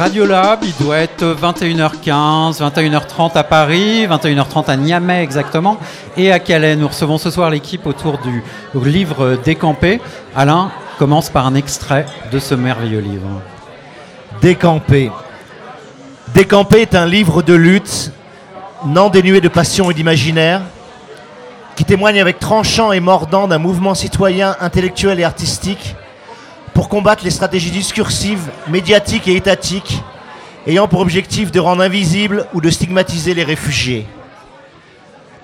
Radiolab, il doit être 21h15, 21h30 à Paris, 21h30 à Niamey exactement, et à Calais. Nous recevons ce soir l'équipe autour du livre Décampé. Alain commence par un extrait de ce merveilleux livre. Décampé. Décampé est un livre de lutte, non dénué de passion et d'imaginaire, qui témoigne avec tranchant et mordant d'un mouvement citoyen, intellectuel et artistique pour combattre les stratégies discursives, médiatiques et étatiques ayant pour objectif de rendre invisibles ou de stigmatiser les réfugiés.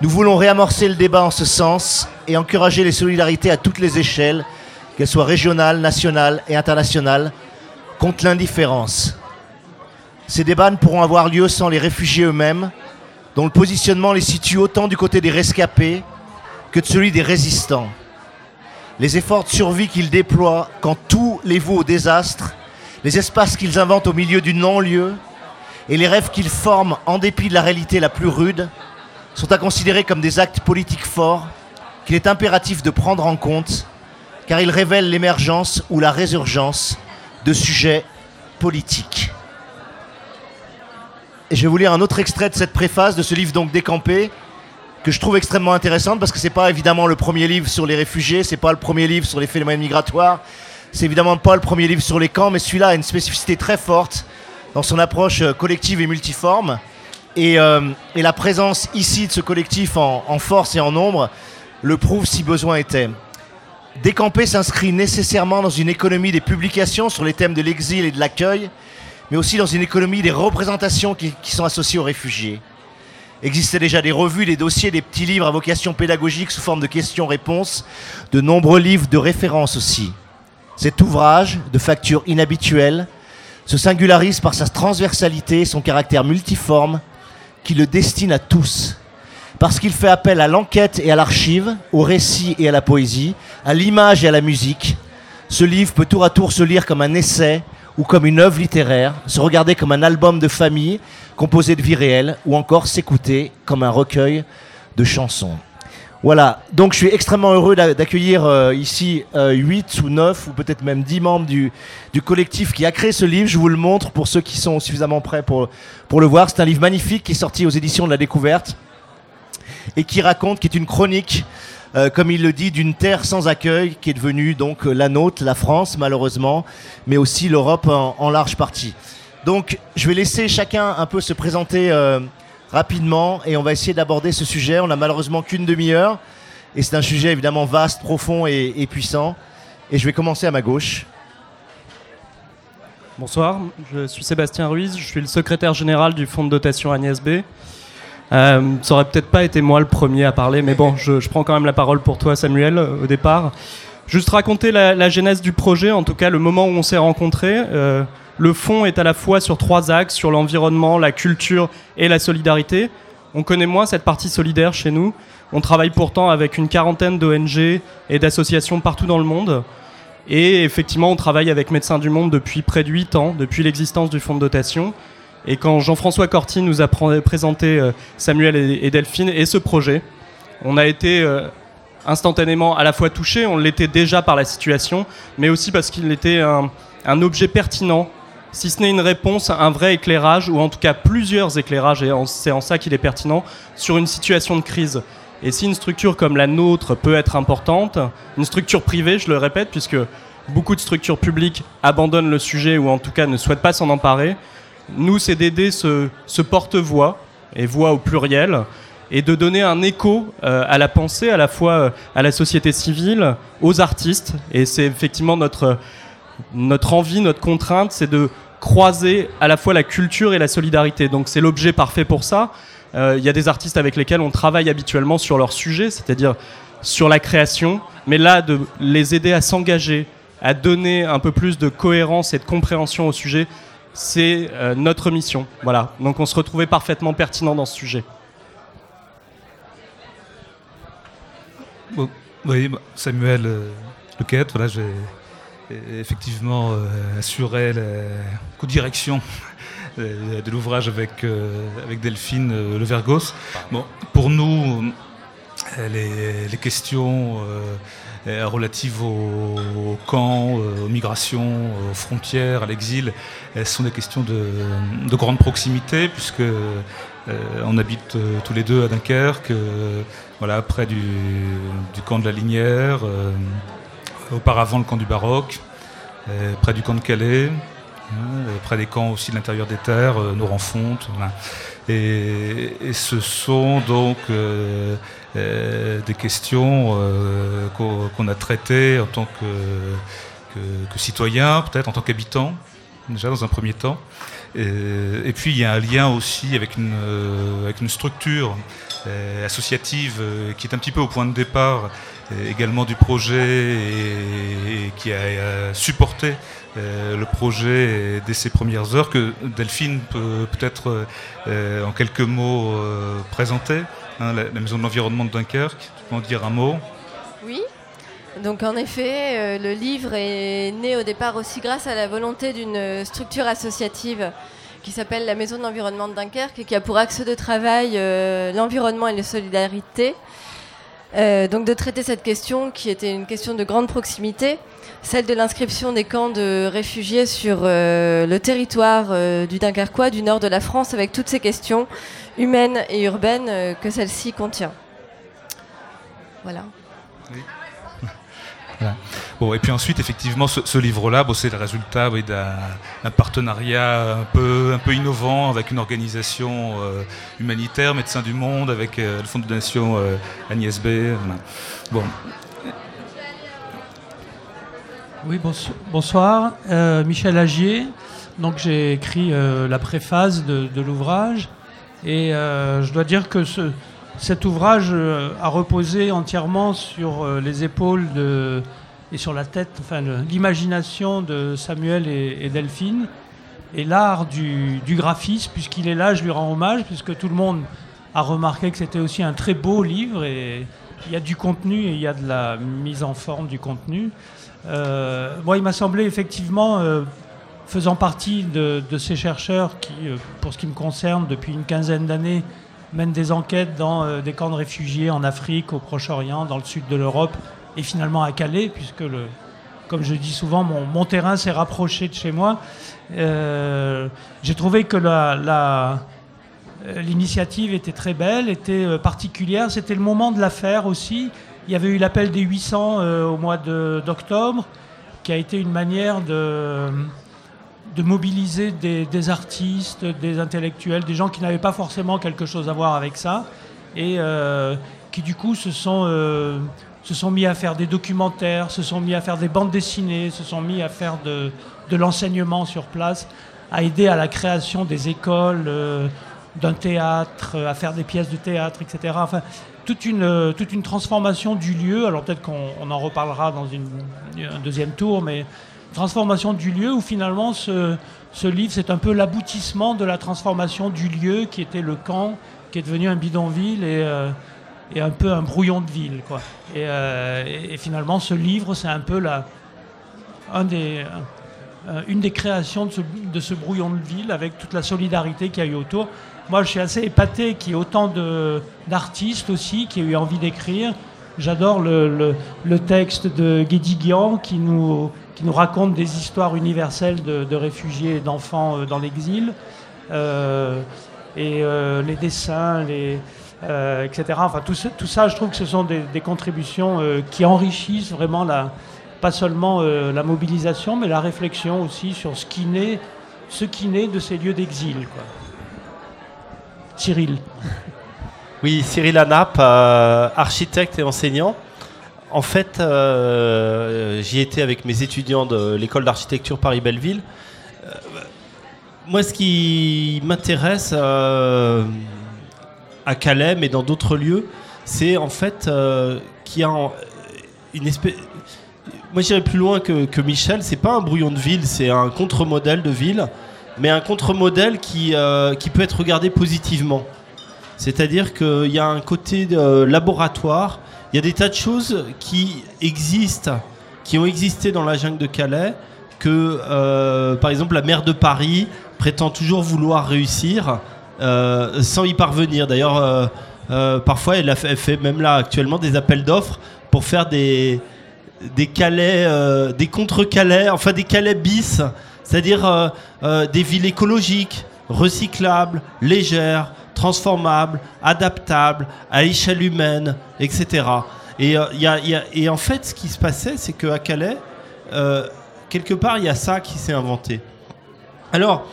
Nous voulons réamorcer le débat en ce sens et encourager les solidarités à toutes les échelles, qu'elles soient régionales, nationales et internationales, contre l'indifférence. Ces débats ne pourront avoir lieu sans les réfugiés eux-mêmes, dont le positionnement les situe autant du côté des rescapés que de celui des résistants les efforts de survie qu'ils déploient quand tout les vaut au désastre, les espaces qu'ils inventent au milieu du non-lieu et les rêves qu'ils forment en dépit de la réalité la plus rude sont à considérer comme des actes politiques forts qu'il est impératif de prendre en compte car ils révèlent l'émergence ou la résurgence de sujets politiques. Je vais vous lire un autre extrait de cette préface de ce livre donc décampé que je trouve extrêmement intéressante parce que c'est pas évidemment le premier livre sur les réfugiés, c'est pas le premier livre sur les phénomènes migratoires, c'est évidemment pas le premier livre sur les camps, mais celui-là a une spécificité très forte dans son approche euh, collective et multiforme. Euh, et, la présence ici de ce collectif en, force et en nombre le prouve si besoin était. Décamper s'inscrit nécessairement dans une économie des publications sur les thèmes de l'exil et de l'accueil, mais aussi dans une économie des représentations qui, qui sont associées aux réfugiés. Existaient déjà des revues, des dossiers, des petits livres à vocation pédagogique sous forme de questions-réponses, de nombreux livres de référence aussi. Cet ouvrage, de facture inhabituelle, se singularise par sa transversalité son caractère multiforme qui le destine à tous. Parce qu'il fait appel à l'enquête et à l'archive, au récit et à la poésie, à l'image et à la musique, ce livre peut tour à tour se lire comme un essai ou comme une œuvre littéraire, se regarder comme un album de famille composé de vie réelle, ou encore s'écouter comme un recueil de chansons. Voilà, donc je suis extrêmement heureux d'accueillir euh, ici euh, 8 ou 9 ou peut-être même 10 membres du, collectif qui a créé ce livre. Je vous le montre pour ceux qui sont suffisamment prêts pour, le voir. C'est un livre magnifique qui est sorti aux éditions de la découverte et qui raconte, qui est une chronique euh, comme il le dit, d'une terre sans accueil qui est devenue donc la nôtre, la France malheureusement, mais aussi l'Europe en, large partie. Donc je vais laisser chacun un peu se présenter euh, rapidement et on va essayer d'aborder ce sujet. On n'a malheureusement qu'une demi-heure et c'est un sujet évidemment vaste, profond et, puissant. Et je vais commencer à ma gauche. Bonsoir, je suis Sébastien Ruiz, je suis le secrétaire général du fonds de dotation Agnès B. Euh, ça aurait peut-être pas été moi le premier à parler, mais bon, je, prends quand même la parole pour toi, Samuel, euh, au départ. Juste raconter la, genèse du projet, en tout cas le moment où on s'est rencontrés. Euh, le fond est à la fois sur trois axes, sur l'environnement, la culture et la solidarité. On connaît moins cette partie solidaire chez nous. On travaille pourtant avec une quarantaine d'ONG et d'associations partout dans le monde. Et effectivement, on travaille avec Médecins du Monde depuis près de 8 ans, depuis l'existence du fonds de dotation. Et quand Jean-François Corti nous a présenté euh, Samuel et Delphine et ce projet, on a été euh, instantanément à la fois touché, on l'était déjà par la situation, mais aussi parce qu'il était un, objet pertinent, si ce n'est une réponse, un vrai éclairage, ou en tout cas plusieurs éclairages, et c'est en ça qu'il est pertinent, sur une situation de crise. Et si une structure comme la nôtre peut être importante, une structure privée, je le répète, puisque beaucoup de structures publiques abandonnent le sujet ou en tout cas ne souhaitent pas s'en emparer, nous, c'est d'aider ce, porte-voix, et voix au pluriel, et de donner un écho euh, à la pensée, à la fois euh, à la société civile, aux artistes. Et c'est effectivement notre, notre envie, notre contrainte, c'est de croiser à la fois la culture et la solidarité. Donc c'est l'objet parfait pour ça. Euh, il y a des artistes avec lesquels on travaille habituellement sur leur sujet, c'est-à-dire sur la création, mais là, de les aider à s'engager, à donner un peu plus de cohérence et de compréhension au sujet, c'est euh, notre mission. Voilà. Donc on se retrouvait parfaitement pertinent dans ce sujet. oui, Samuel euh, voilà, j'ai effectivement euh, assuré la co-direction de l'ouvrage avec, avec Delphine Le Vergos. Bon, pour nous, les, questions relatives aux, camps, aux migrations, aux frontières, à l'exil. Ce sont des questions de, grande proximité, puisque on habite tous les deux à Dunkerque, voilà, près du, camp de la Linière, auparavant le camp du Baroque, près du camp de Calais. Euh, près des camps aussi de l'intérieur des terres, euh, nos renfontes. Et, ce sont donc euh, des questions qu'on a traitées en tant que, que, citoyen, peut-être en tant qu'habitant, déjà dans un premier temps. Et, puis il y a un lien aussi avec une structure associative qui est un petit peu au point de départ également du projet et qui a supporté euh, le projet dès ses premières heures que Delphine peut peut-être euh, en quelques mots euh, présenter, hein, la, Maison de l'Environnement de Dunkerque. Tu peux en dire un mot? Oui. Donc en effet, le livre est né au départ aussi grâce à la volonté d'une structure associative qui s'appelle la Maison de l'Environnement de Dunkerque et qui a pour axe de travail l'environnement et la solidarité. Donc de traiter cette question qui était une question de grande proximité celle de l'inscription des camps de réfugiés sur euh, le territoire euh, du Dunkerquois, du nord de la France, avec toutes ces questions humaines et urbaines euh, que celle-ci contient. Voilà. Bon, et puis ensuite, effectivement, ce, livre-là, c'est le résultat d'un partenariat un peu, un peu innovant avec une organisation humanitaire, Médecins du Monde, avec le Fonds de donation Agnès B. Bon, Oui, bonsoir. Euh, Michel Agier. Donc j'ai écrit euh, la préface de, l'ouvrage et euh, je dois dire que cet ouvrage a reposé entièrement sur les épaules et sur la tête, enfin l'imagination de Samuel et, Delphine et l'art du, du, graphisme, puisqu'il est là, je lui rends hommage, puisque tout le monde a remarqué que c'était aussi un très beau livre et il y a du contenu et il y a de la mise en forme du contenu. Euh, moi, il m'a semblé effectivement, euh, faisant partie de, ces chercheurs qui, euh, pour ce qui me concerne, depuis une quinzaine d'années, mènent des enquêtes dans des camps de réfugiés en Afrique, au Proche-Orient, dans le sud de l'Europe et finalement à Calais, puisque, le, comme je dis souvent, mon, terrain s'est rapproché de chez moi. J'ai trouvé que la, l'initiative était très belle, était particulière. C'était le moment de la faire aussi. Il y avait eu l'appel des 800 euh, au mois d'octobre, qui a été une manière de, de mobiliser des, artistes, des intellectuels, des gens qui n'avaient pas forcément quelque chose à voir avec ça, et euh, qui du coup se sont, euh, se sont mis à faire des documentaires, se sont mis à faire des bandes dessinées, se sont mis à faire de, l'enseignement sur place, à aider à la création des écoles, d'un théâtre, à faire des pièces de théâtre, etc. Enfin, toute une, euh, transformation du lieu. Alors peut-être qu'on en reparlera dans un deuxième tour, mais transformation du lieu où finalement ce, ce livre, c'est un peu l'aboutissement de la transformation du lieu qui était le camp, qui est devenu un bidonville et, euh, et un peu un brouillon de ville. Quoi. Et, euh, et, finalement, ce livre, c'est un peu la, un des, une des créations de ce, de ce brouillon de ville avec toute la solidarité qu'il y a eu autour. Moi, je suis assez épaté qu'il y ait autant d'artistes aussi qui aient eu envie d'écrire. J'adore le, texte de Guédiguian qui nous, qui nous raconte des histoires universelles de, réfugiés et d'enfants euh, dans l'exil. Euh, et euh, les dessins, les, etc. Enfin, tout, ça, je trouve que ce sont des, des contributions qui enrichissent vraiment la, pas seulement la mobilisation, mais la réflexion aussi sur ce qui naît, ce qui naît de ces lieux d'exil. Cyril. Oui, Cyril Anap, euh, architecte et enseignant. En fait, euh, j'y étais avec mes étudiants de l'école d'architecture Paris-Belleville. Euh, moi, ce qui m'intéresse à Calais, mais dans d'autres lieux, c'est en fait qu'il y a une espèce. Moi, j'irais plus loin que, que Michel. C'est pas un brouillon de ville, c'est un contre-modèle de ville mais un contre-modèle qui, qui peut être regardé positivement. C'est-à-dire qu'il y a un côté de laboratoire, il y a des tas de choses qui existent, qui ont existé dans la jungle de Calais, que euh, par exemple la maire de Paris prétend toujours vouloir réussir euh, sans y parvenir. D'ailleurs, parfois elle, fait, même là actuellement des appels d'offres pour faire des, des Calais, euh, des contre-Calais, enfin des Calais bis, c'est-à-dire euh, euh, des villes écologiques, recyclables, légères, transformables, adaptables, à échelle humaine, etc. Et, euh, et en fait, ce qui se passait, c'est qu'à Calais, euh, quelque part, il y a ça qui s'est inventé. Alors,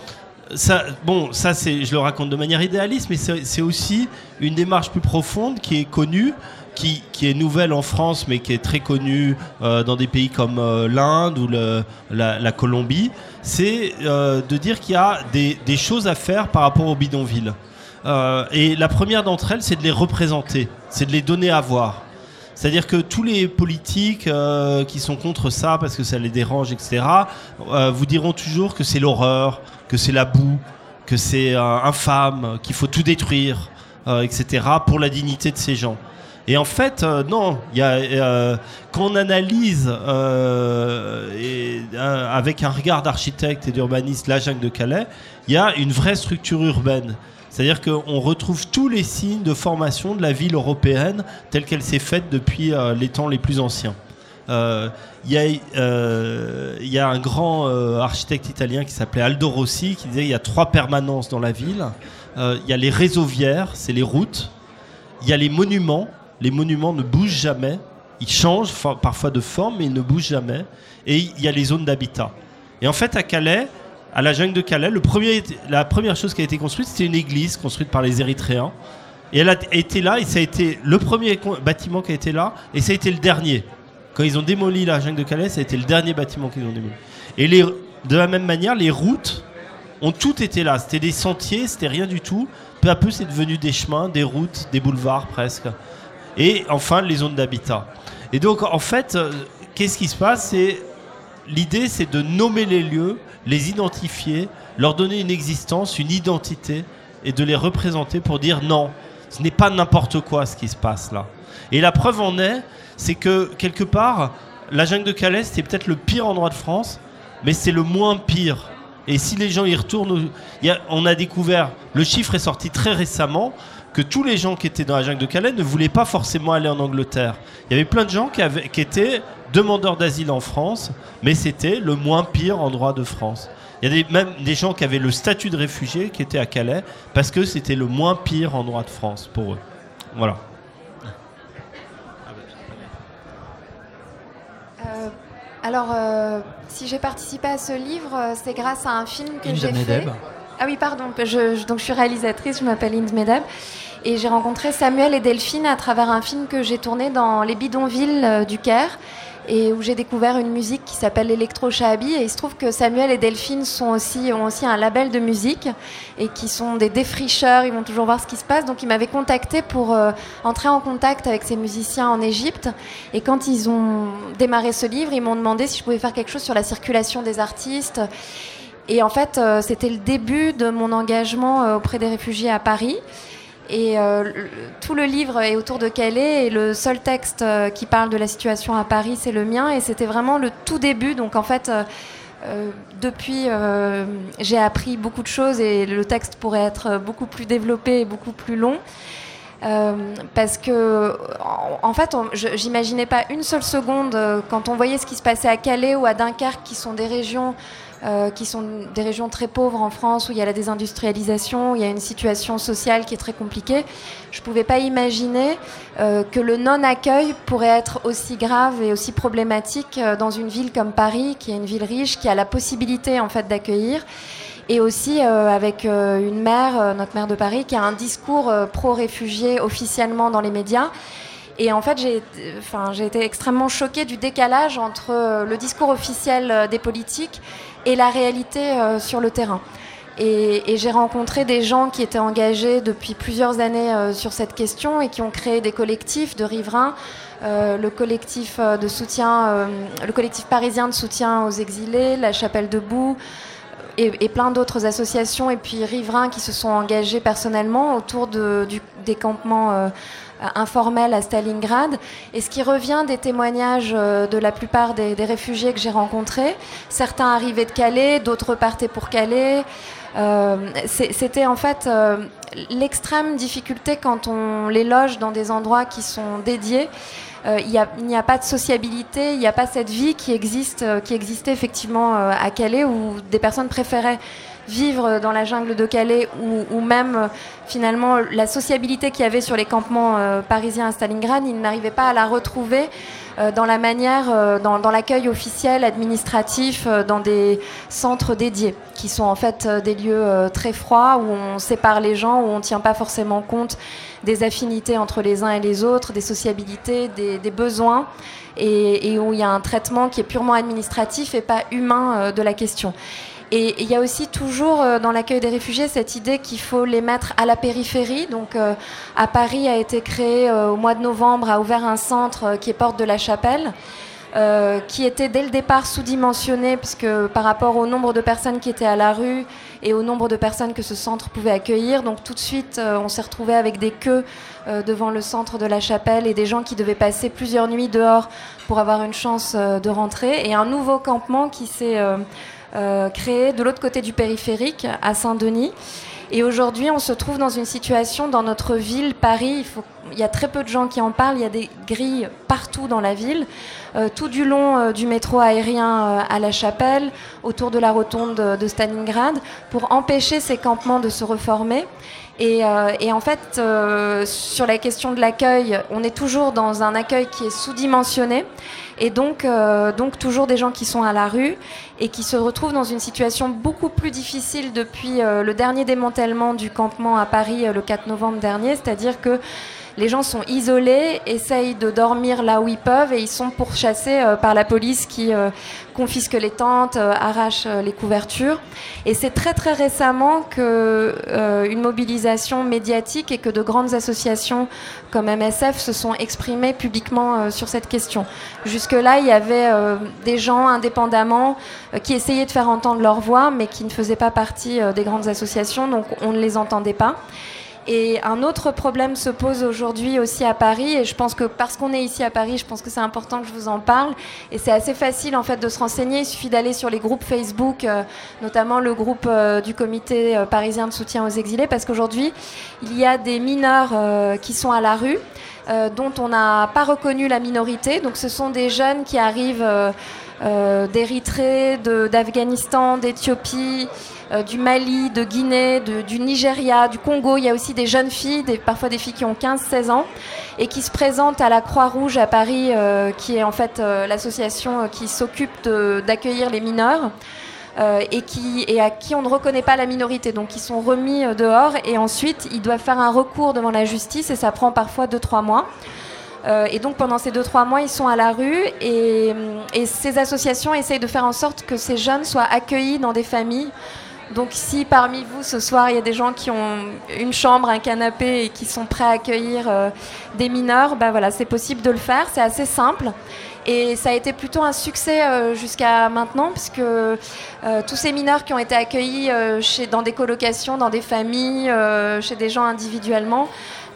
bon, ça, je le raconte de manière idéaliste, mais c'est aussi une démarche plus profonde qui est connue, qui, est nouvelle en France, mais qui est très connue euh, dans des pays comme l'Inde ou la, Colombie. C'est de dire qu'il y a des, des choses à faire par rapport aux bidonvilles. Euh, et la première d'entre elles, c'est de les représenter, c'est de les donner à voir. C'est-à-dire que tous les politiques euh, qui sont contre ça parce que ça les dérange, etc., euh, vous diront toujours que c'est l'horreur, que c'est la boue, que c'est infâme, qu'il faut tout détruire, etc., pour la dignité de ces gens. Et en fait, non, y a, quand on analyse avec un regard d'architecte et d'urbaniste la jungle de Calais, il y a une vraie structure urbaine. C'est-à-dire qu'on retrouve tous les signes de formation de la ville européenne telle qu'elle s'est faite depuis euh, les temps les plus anciens. Euh, Il y, a, euh, y a un grand architecte italien qui s'appelait Aldo Rossi qui disait il y a trois permanences dans la ville. Il y a les réseaux viaires, c'est les routes. Il y a les monuments. Les monuments ne bougent jamais. Ils changent parfois de forme, mais ils ne bougent jamais. Et il y a les zones d'habitat. Et en fait, à Calais, à la jungle de Calais, la première chose qui a été construite, c'était une église construite par les Érythréens. Et elle a été là, et ça a été le premier bâtiment qui a été là, et ça a été le dernier. Quand ils ont démoli la jungle de Calais, ça a été le dernier bâtiment qu'ils ont démoli. Et de la même manière, les routes ont toutes été là. C'était des sentiers, c'était rien du tout. Peu à peu, c'est devenu des chemins, des routes, des boulevards presque. Et enfin, les zones d'habitat. Et donc, en fait, euh, qu'est-ce qui se passe? L'idée, c'est de nommer les lieux, les identifier, leur donner une existence, une identité, et de les représenter pour dire non, ce n'est pas n'importe quoi ce qui se passe là. Et la preuve en est, c'est que quelque part, la jungle de Calais, c'était peut-être le pire endroit de France, mais c'est le moins pire. Et si les gens y retournent, on a découvert, le chiffre est sorti très récemment, que tous les gens qui étaient dans la jungle de Calais ne voulaient pas forcément aller en Angleterre. Il y avait plein de gens qui étaient demandeurs d'asile en France, mais c'était le moins pire endroit de France. Il y a des- même des gens qui avaient le statut de réfugié qui étaient à Calais parce que c'était le moins pire endroit de France pour eux. Voilà. Euh, alors, euh, si j'ai participé à ce livre, euh, c'est grâce à un film que j'ai fait. Medeb. Ah oui, pardon. Je, je- donc, je suis réalisatrice, je m'appelle Inde Medeb. Et j'ai rencontré Samuel et Delphine à travers un film que j'ai tourné dans les bidonvilles euh, du Caire et où j'ai découvert une musique qui s'appelle Electro Shahabi. Et il se trouve que Samuel et Delphine ont aussi un label de musique et qui sont des défricheurs. Ils vont toujours voir ce qui se passe. Donc, ils m'avaient contacté pour euh, entrer en contact avec ces musiciens en Égypte. Et quand ils ont démarré ce livre, ils m'ont demandé si je pouvais faire quelque chose sur la circulation des artistes. Et en fait, euh, c'était le début de mon engagement euh, auprès des réfugiés à Paris. Et euh, tout le livre est autour de Calais et le seul texte euh, qui parle de la situation à Paris, c'est le mien. Et c'était vraiment le tout début. Donc en fait, euh, depuis, j'ai appris beaucoup de choses et le texte pourrait être beaucoup plus développé et beaucoup plus long. Parce que, en, en fait, j'imaginais pas une seule seconde quand on voyait ce qui se passait à Calais ou à Dunkerque, qui sont des régions euh, qui sont des régions très pauvres en France où il y a la désindustrialisation, où il y a une situation sociale qui est très compliquée. Je ne pouvais pas imaginer euh, que le non-accueil pourrait être aussi grave et aussi problématique euh, dans une ville comme Paris, qui est une ville riche, qui a la possibilité en fait d'accueillir et aussi avec une maire, notre maire de Paris, qui a un discours pro-réfugiés officiellement dans les médias. Et en fait, j'ai été extrêmement choquée du décalage entre euh, le discours officiel euh, des politiques et la réalité euh, sur le terrain. Et, j'ai rencontré des gens qui étaient engagés depuis plusieurs années sur cette question et qui ont créé des collectifs de riverains, le collectif parisien de soutien aux exilés, la Chapelle debout, et, plein d'autres associations et puis riverains qui se sont engagés personnellement autour des campements informels à Stalingrad. Et ce qui revient des témoignages euh, de la plupart des, réfugiés que j'ai rencontrés, certains arrivaient de Calais, d'autres partaient pour Calais. C'était en fait l'extrême difficulté quand on les loge dans des endroits qui sont dédiés. il n'y a, a, pas de sociabilité, il n'y a pas cette vie qui existe, qui existait effectivement à Calais où des personnes préféraient vivre dans la jungle de Calais ou, même euh, finalement la sociabilité qu'il y avait sur les campements euh, parisiens à Stalingrad, ils n'arrivaient pas à la retrouver euh, dans la manière, dans, l'accueil officiel, administratif, dans des centres dédiés, qui sont en fait des lieux très froids où on sépare les gens, où on ne tient pas forcément compte des affinités entre les uns et les autres, des sociabilités, des, besoins. Et, où il y a un traitement qui est purement administratif et pas humain de la question. Et il y a aussi toujours euh, dans l'accueil des réfugiés cette idée qu'il faut les mettre à la périphérie. Donc euh, à Paris a été créé euh, au mois de novembre, a ouvert un centre qui est Porte de la Chapelle. qui était dès le départ sous-dimensionné, puisque par rapport au nombre de personnes qui étaient à la rue et au nombre de personnes que ce centre pouvait accueillir. Donc tout de suite, on s'est retrouvé avec des queues devant le centre de la chapelle et des gens qui devaient passer plusieurs nuits dehors pour avoir une chance de rentrer. Et un nouveau campement qui s'est euh, créé de l'autre côté du périphérique, à Saint-Denis. Et aujourd'hui, on se trouve dans une situation dans notre ville, Paris. Il, y a très peu de gens qui en parlent. Il y a des grilles partout dans la ville, euh, tout du long euh, du métro aérien à la Chapelle, autour de la rotonde de Stalingrad, pour empêcher ces campements de se reformer. Et en fait, sur la question de l'accueil, on est toujours dans un accueil qui est sous-dimensionné. Et donc, euh, donc toujours des gens qui sont à la rue et qui se retrouvent dans une situation beaucoup plus difficile depuis euh, le dernier démantèlement du campement à Paris euh, le 4 novembre dernier, c'est-à-dire que les gens sont isolés, essayent de dormir là où ils peuvent et ils sont pourchassés euh, par la police qui euh, confisque les tentes, euh, arrache les couvertures. Et c'est très très récemment que une mobilisation médiatique et que de grandes associations comme MSF se sont exprimées publiquement sur cette question. Jusque-là, il y avait des gens indépendamment qui essayaient de faire entendre leur voix, mais qui ne faisaient pas partie des grandes associations, donc on ne les entendait pas. Et un autre problème se pose aujourd'hui aussi à Paris, et je pense que parce qu'on est ici à Paris, je pense que c'est important que je vous en parle. Et c'est assez facile en fait de se renseigner. Il suffit d'aller sur les groupes Facebook, euh, notamment le groupe euh, du Comité euh, parisien de soutien aux exilés, parce qu'aujourd'hui il y a des mineurs qui sont à la rue. dont on n'a pas reconnu la minorité. Donc ce sont des jeunes qui arrivent d'Érythrée, d'Afghanistan, d'Éthiopie, du Mali, de Guinée, du Nigeria, du Congo. Il y a aussi des jeunes filles, parfois des filles qui ont 15-16 ans, et qui se présentent à la Croix-Rouge à Paris, euh, qui est en fait euh, l'association qui s'occupe d'accueillir les mineurs. et, à qui on ne reconnaît pas la minorité. Donc ils sont remis dehors et ensuite ils doivent faire un recours devant la justice et ça prend parfois 2-3 mois. et donc pendant ces 2-3 mois, ils sont à la rue et, ces associations essayent de faire en sorte que ces jeunes soient accueillis dans des familles donc si parmi vous ce soir il y a des gens qui ont une chambre, un canapé et qui sont prêts à accueillir euh, des mineurs, bah voilà, c'est possible de le faire, c'est assez simple. Et ça a été plutôt un succès euh, jusqu'à maintenant, puisque euh, tous ces mineurs qui ont été accueillis chez, dans des colocations, dans des familles, chez des gens individuellement,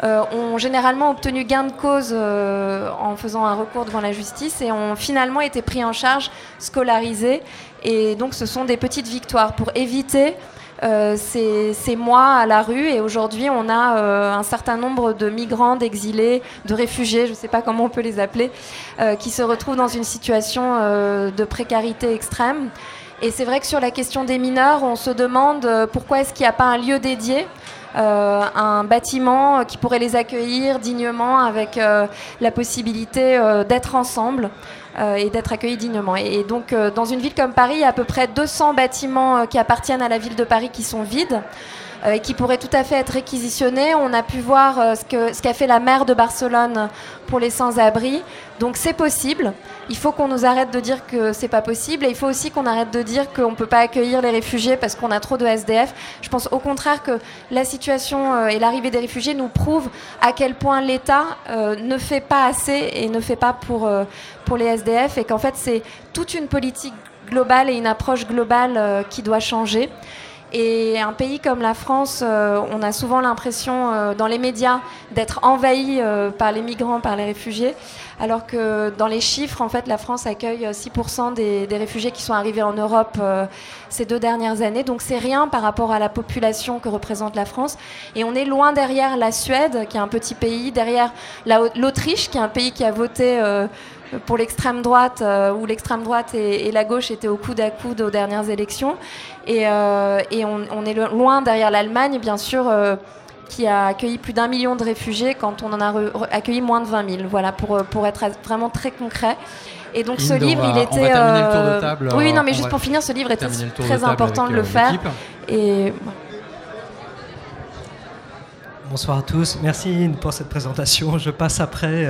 ont généralement obtenu gain de cause en faisant un recours devant la justice et ont finalement été pris en charge, scolarisés et donc ce sont des petites victoires pour éviter euh, ces, mois à la rue. Et aujourd'hui, on a euh, un certain nombre de migrants, d'exilés, de réfugiés, je ne sais pas comment on peut les appeler, euh, qui se retrouvent dans une situation de précarité extrême. Et c'est vrai que sur la question des mineurs, on se demande pourquoi est-ce qu'il n'y a pas un lieu dédié un bâtiment qui pourrait les accueillir dignement avec la possibilité d'être ensemble. Euh, et d'être accueillis dignement. Et, donc, euh, dans une ville comme Paris, il y a à peu près 200 bâtiments euh, qui appartiennent à la ville de Paris qui sont vides et qui pourraient tout à fait être réquisitionnés. On a pu voir ce qu'a ce fait la maire de Barcelone pour les sans-abri. Donc c'est possible. Il faut qu'on nous arrête de dire que c'est pas possible et il faut aussi qu'on arrête de dire qu'on ne peut pas accueillir les réfugiés parce qu'on a trop de SDF. Je pense au contraire que la situation euh, et l'arrivée des réfugiés nous prouvent à quel point l'État euh, ne fait pas assez et ne fait pas pour, euh, pour les SDF et qu'en fait c'est toute une politique globale et une approche globale qui doit changer. Et un pays comme la France, euh, on a souvent l'impression euh, dans les médias d'être envahi euh, par les migrants, par les réfugiés, alors que dans les chiffres, en fait, la France accueille 6% des, des, réfugiés qui sont arrivés en Europe ces deux dernières années. Donc c'est rien par rapport à la population que représente la France. Et on est loin derrière la Suède, qui est un petit pays, derrière l'Autriche, qui est un pays qui a voté pour l'extrême droite, euh, où l'extrême droite et, la gauche étaient au coude à coude aux dernières élections. Et, euh, on, est loin derrière l'Allemagne, bien sûr, euh, qui a accueilli plus d'un million de réfugiés quand on en a accueilli moins de 20 000. Voilà, pour, pour être vraiment très concret. Et donc ce livre, il était. On va le tour de table. Oui, non, mais juste pour finir, ce livre était très important de le faire. Et. Bonsoir à tous. Merci pour cette présentation. Je passe après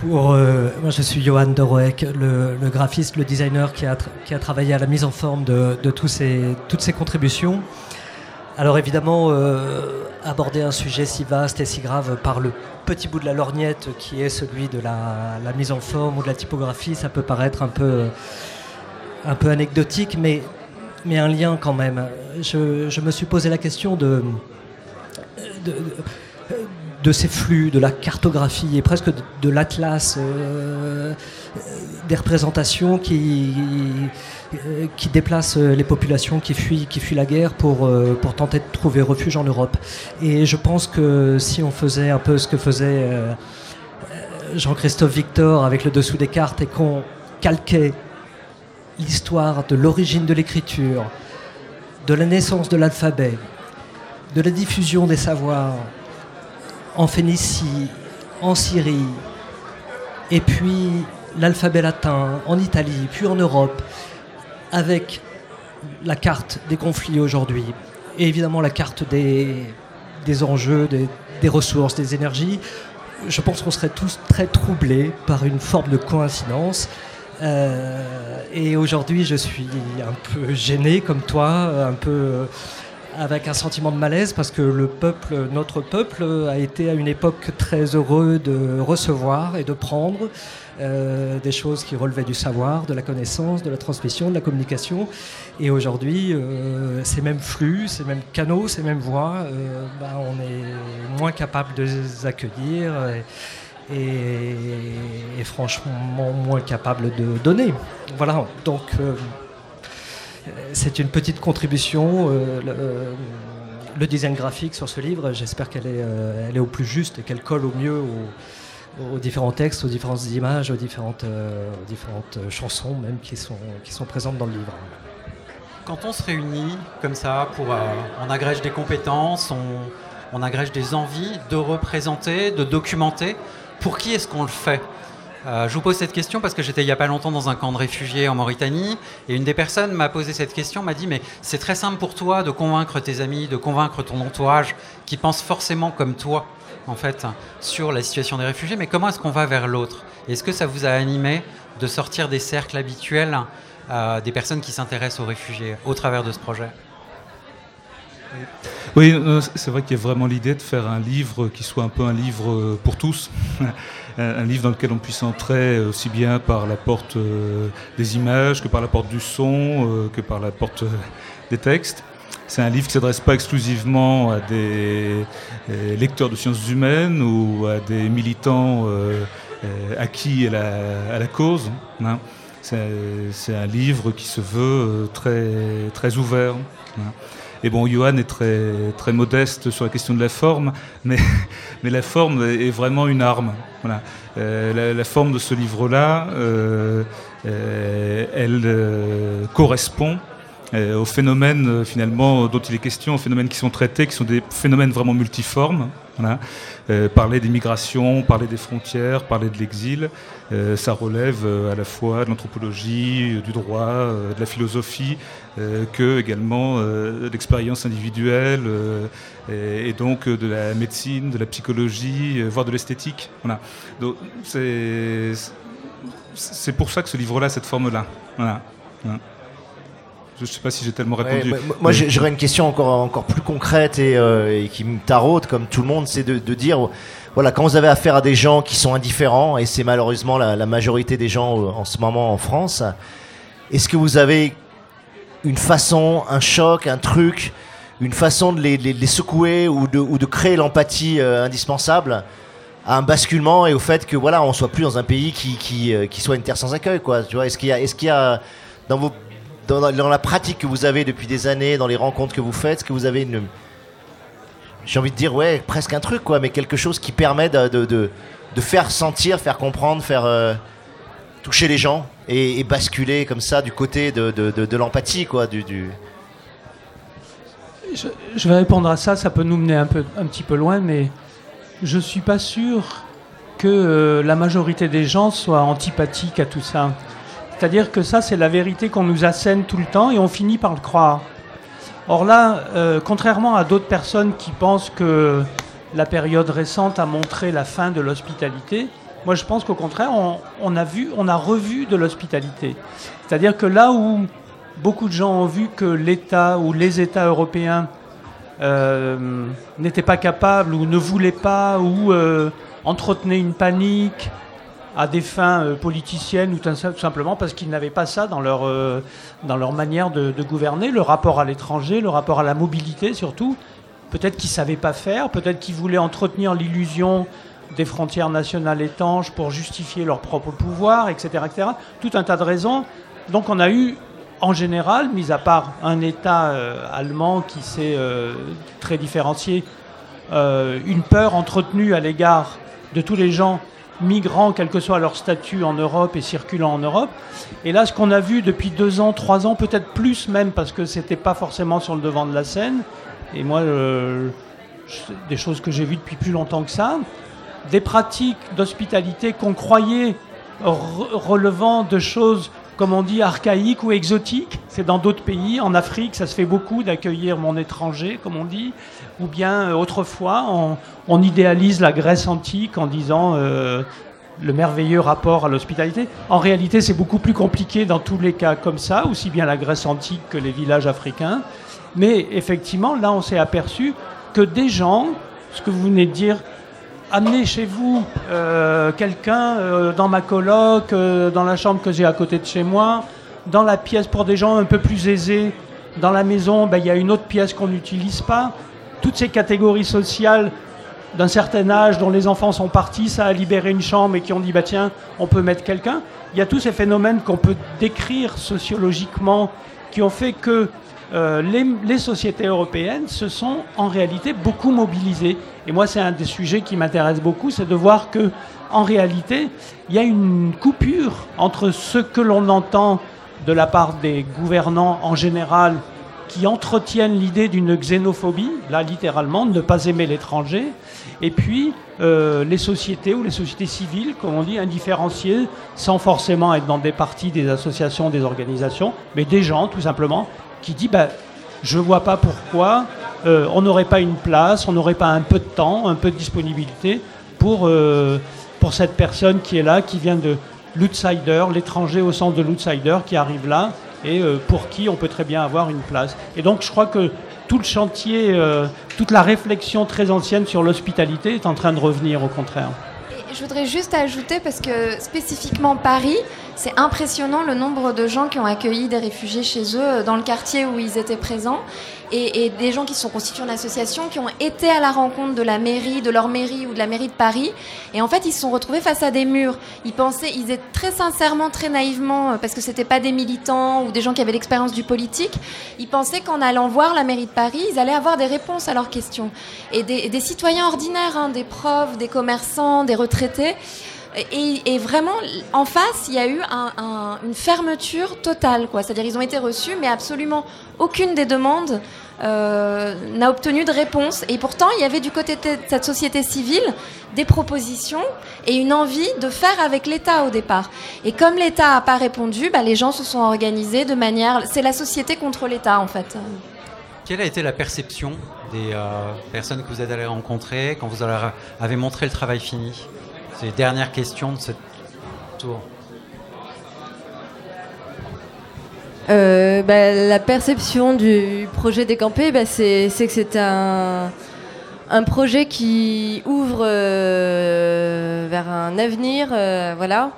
pour, euh, moi, je suis Johan de le, le, graphiste, le designer qui a, qui a, travaillé à la mise en forme de, de tous ces, toutes ces contributions. Alors évidemment, euh, aborder un sujet si vaste et si grave par le petit bout de la lorgnette qui est celui de la, mise en forme ou de la typographie, ça peut paraître un peu, un peu anecdotique, mais, mais un lien quand même. Je, me suis posé la question de ces flux, de la cartographie et presque de, l'atlas euh, des représentations qui, euh, qui déplacent les populations qui fuient, qui fuient la guerre pour, euh, pour tenter de trouver refuge en Europe. Et je pense que si on faisait un peu ce que faisait Jean-Christophe Victor avec le dessous des cartes et qu'on calquait l'histoire de l'origine de l'écriture, de la naissance de l'alphabet, de la diffusion des savoirs, en Phénicie, en Syrie, et puis l'alphabet latin en Italie, puis en Europe, avec la carte des conflits aujourd'hui, et évidemment la carte des, des enjeux, des, ressources, des énergies, je pense qu'on serait tous très troublés par une forme de coïncidence. Euh, et aujourd'hui, je suis un peu gêné comme toi, un peu avec un sentiment de malaise parce que le peuple, notre peuple, a été à une époque très heureux de recevoir et de prendre euh, des choses qui relevaient du savoir, de la connaissance, de la transmission, de la communication. Et aujourd'hui, euh, ces mêmes flux, ces mêmes canaux, ces mêmes voies, euh, bah, on est moins capable de les accueillir. Et, et, franchement moins capable de donner. Voilà, donc c'est une petite contribution. Euh, euh, le, design graphique sur ce livre, j'espère qu'elle est, euh, au plus juste et qu'elle colle au mieux aux, différents textes, aux différentes images, aux différentes, chansons même qui sont, présentes dans le livre. Quand on se réunit comme ça, pour, on agrège des compétences, on agrège des envies de représenter, de documenter, pour qui est-ce qu'on le fait? Euh, je vous pose cette question parce que j'étais il n'y a pas longtemps dans un camp de réfugiés en Mauritanie et une des personnes m'a posé cette question, m'a dit mais c'est très simple pour toi de convaincre tes amis, de convaincre ton entourage qui pense forcément comme toi en fait sur la situation des réfugiés, mais comment est-ce qu'on va vers l'autre? Est-ce que ça vous a animé de sortir des cercles habituels euh, des personnes qui s'intéressent aux réfugiés au travers de ce projet? Oui, euh, c'est vrai qu'il y a vraiment l'idée de faire un livre qui soit un peu un livre pour tous. Un, livre dans lequel on puisse entrer aussi bien par la porte euh, des images que par la porte du son, euh, que par la porte euh, des textes. C'est un livre qui ne s'adresse pas exclusivement à des lecteurs de sciences humaines ou à des militants acquis à la, à la cause. Hein. C'est un livre qui se veut très, très ouvert. Et bon, Johan est très, très modeste sur la question de la forme, mais, mais la forme est vraiment une arme. Voilà. Euh, la, forme de ce livre-là, euh, euh, elle correspond aux phénomènes finalement dont il est question, aux phénomènes qui sont traités, qui sont des phénomènes vraiment multiformes. Euh, parler des migrations, parler des frontières, parler de l'exil, euh, ça relève euh, à la fois de l'anthropologie, du droit, de la philosophie, que également de l'expérience individuelle et, donc de la médecine, de la psychologie, voire de l'esthétique. Voilà. Donc c'est pour ça que ce livre-là, cette forme-là. Voilà. Je ne sais pas si j'ai tellement répondu. moi, j'aurais une question encore, encore plus concrète et, euh, qui me taraude, comme tout le monde, c'est de, dire, voilà, quand vous avez affaire à des gens qui sont indifférents, et c'est malheureusement la, majorité des gens euh, en ce moment en France, est-ce que vous avez une façon, un choc, un truc, une façon de les, les- les secouer ou de, ou de créer l'empathie euh, indispensable à un basculement et au fait que voilà, on soit plus dans un pays qui, qui, qui soit une terre sans accueil, quoi. Tu vois, est-ce qu'il y a, est-ce qu'il y a dans vos dans, la pratique que vous avez depuis des années, dans les rencontres que vous faites, est-ce que vous avez une j'ai envie de dire ouais, presque un truc quoi, mais quelque chose qui permet de, faire sentir, faire comprendre, faire euh, toucher les gens et, basculer comme ça du côté de, l'empathie quoi, du. Je, vais répondre à ça, ça peut nous mener un, petit peu loin, mais je suis pas sûr que euh, la majorité des gens soient antipathiques à tout ça. C'est-à-dire que ça, c'est la vérité qu'on nous assène tout le temps et on finit par le croire. Or là, euh, contrairement à d'autres personnes qui pensent que la période récente a montré la fin de l'hospitalité, moi je pense qu'au contraire, on, a vu, on a revu de l'hospitalité. C'est-à-dire que là où beaucoup de gens ont vu que l'État ou les États européens euh, n'étaient pas capables ou ne voulaient pas ou euh, entretenaient une panique à des fins euh, politiciennes ou tout simplement parce qu'ils n'avaient pas ça dans leur, euh, dans leur manière de, gouverner, le rapport à l'étranger, le rapport à la mobilité surtout. Peut-être qu'ils ne savaient pas faire, peut-être qu'ils voulaient entretenir l'illusion des frontières nationales étanches pour justifier leur propre pouvoir, etc., etc. Tout un tas de raisons. Donc on a eu, en général, mis à part un État euh, allemand qui s'est très différencié, une peur entretenue à l'égard de tous les gens migrants, quel que soit leur statut en Europe et circulant en Europe. Et là, ce qu'on a vu depuis deux ans, trois ans, peut-être plus même, parce que c'était pas forcément sur le devant de la scène. Et moi, euh, des choses que j'ai vues depuis plus longtemps que ça, des pratiques d'hospitalité qu'on croyait re- relevant de choses, comme on dit, archaïques ou exotiques. C'est dans d'autres pays. En Afrique, ça se fait beaucoup d'accueillir mon étranger, comme on dit. Ou bien, euh, autrefois, on, on idéalise la Grèce antique en disant euh, le merveilleux rapport à l'hospitalité. En réalité, c'est beaucoup plus compliqué dans tous les cas comme ça, aussi bien la Grèce antique que les villages africains. Mais effectivement, là, on s'est aperçu que des gens, ce que vous venez de dire, amener chez vous euh, quelqu'un euh, dans ma coloc, euh, dans la chambre que j'ai à côté de chez moi, dans la pièce pour des gens un peu plus aisés, dans la maison, ben, il y a une autre pièce qu'on n'utilise pas. Toutes ces catégories sociales d'un certain âge dont les enfants sont partis, ça a libéré une chambre et qui ont dit bah tiens, on peut mettre quelqu'un. Il y a tous ces phénomènes qu'on peut décrire sociologiquement qui ont fait que euh, les, les sociétés européennes se sont en réalité beaucoup mobilisées. Et moi, c'est un des sujets qui m'intéresse beaucoup, c'est de voir que en réalité, il y a une coupure entre ce que l'on entend de la part des gouvernants en général qui entretiennent l'idée d'une xénophobie, là littéralement, de ne pas aimer l'étranger, et puis euh, les sociétés ou les sociétés civiles, comme on dit, indifférenciées, sans forcément être dans des partis, des associations, des organisations, mais des gens tout simplement qui disent bah, je ne vois pas pourquoi euh, on n'aurait pas une place, on n'aurait pas un peu de temps, un peu de disponibilité pour, euh, pour cette personne qui est là, qui vient de l'outsider, l'étranger au sens de l'outsider, qui arrive là et euh, pour qui on peut très bien avoir une place. Et donc je crois que tout le chantier, toute la réflexion très ancienne sur l'hospitalité est en train de revenir au contraire. Je voudrais juste ajouter, parce que spécifiquement Paris, c'est impressionnant le nombre de gens qui ont accueilli des réfugiés chez eux euh, dans le quartier où ils étaient présents. Et, et des gens qui sont constitués en association, qui ont été à la rencontre de la mairie, de leur mairie ou de la mairie de Paris. Et en fait, ils se sont retrouvés face à des murs. Ils pensaient, ils étaient très sincèrement, très naïvement, euh, parce que c'était pas des militants ou des gens qui avaient l'expérience du politique, ils pensaient qu'en allant voir la mairie de Paris, ils allaient avoir des réponses à leurs questions. Et des, des citoyens ordinaires, hein, des profs, des commerçants, des retraités. Et, vraiment, en face, il y a eu un- un- une fermeture totale. C'est-à-dire ils ont été reçus, mais absolument aucune des demandes euh, n'a obtenu de réponse. Et pourtant, il y avait du côté de cette société civile des propositions et une envie de faire avec l'État au départ. Et comme l'État n'a pas répondu, bah, les gens se sont organisés de manière... C'est la société contre l'État, en fait. Quelle a été la perception des euh, personnes que vous êtes allées rencontrer quand vous avez montré le travail fini? C'est les dernières questions de ce tour. Euh, bah, la perception du projet Décampé, bah, c'est que c'est un, projet qui ouvre euh, vers un avenir, euh, voilà,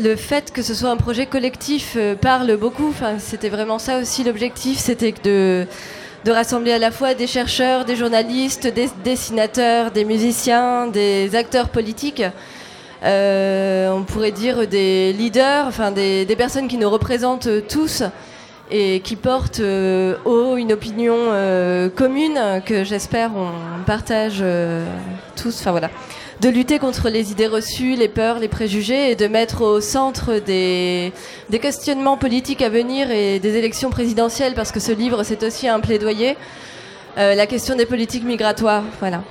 le fait que ce soit un projet collectif parle beaucoup. C'était vraiment ça aussi l'objectif, c'était de, de rassembler à la fois des chercheurs, des journalistes, des dessinateurs, des musiciens, des acteurs politiques. Euh, on pourrait dire des leaders, enfin des, personnes qui nous représentent tous et qui portent euh, haut une opinion euh, commune que j'espère on partage tous. De lutter contre les idées reçues, les peurs, les préjugés et de mettre au centre des, questionnements politiques à venir et des élections présidentielles, parce que ce livre, c'est aussi un plaidoyer, euh, la question des politiques migratoires. Voilà.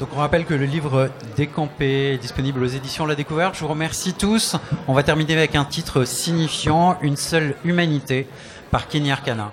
Donc on rappelle que le livre Décampé est disponible aux éditions La Découverte. Je vous remercie tous. On va terminer avec un titre signifiant, Une seule humanité, par Kenny Arcana.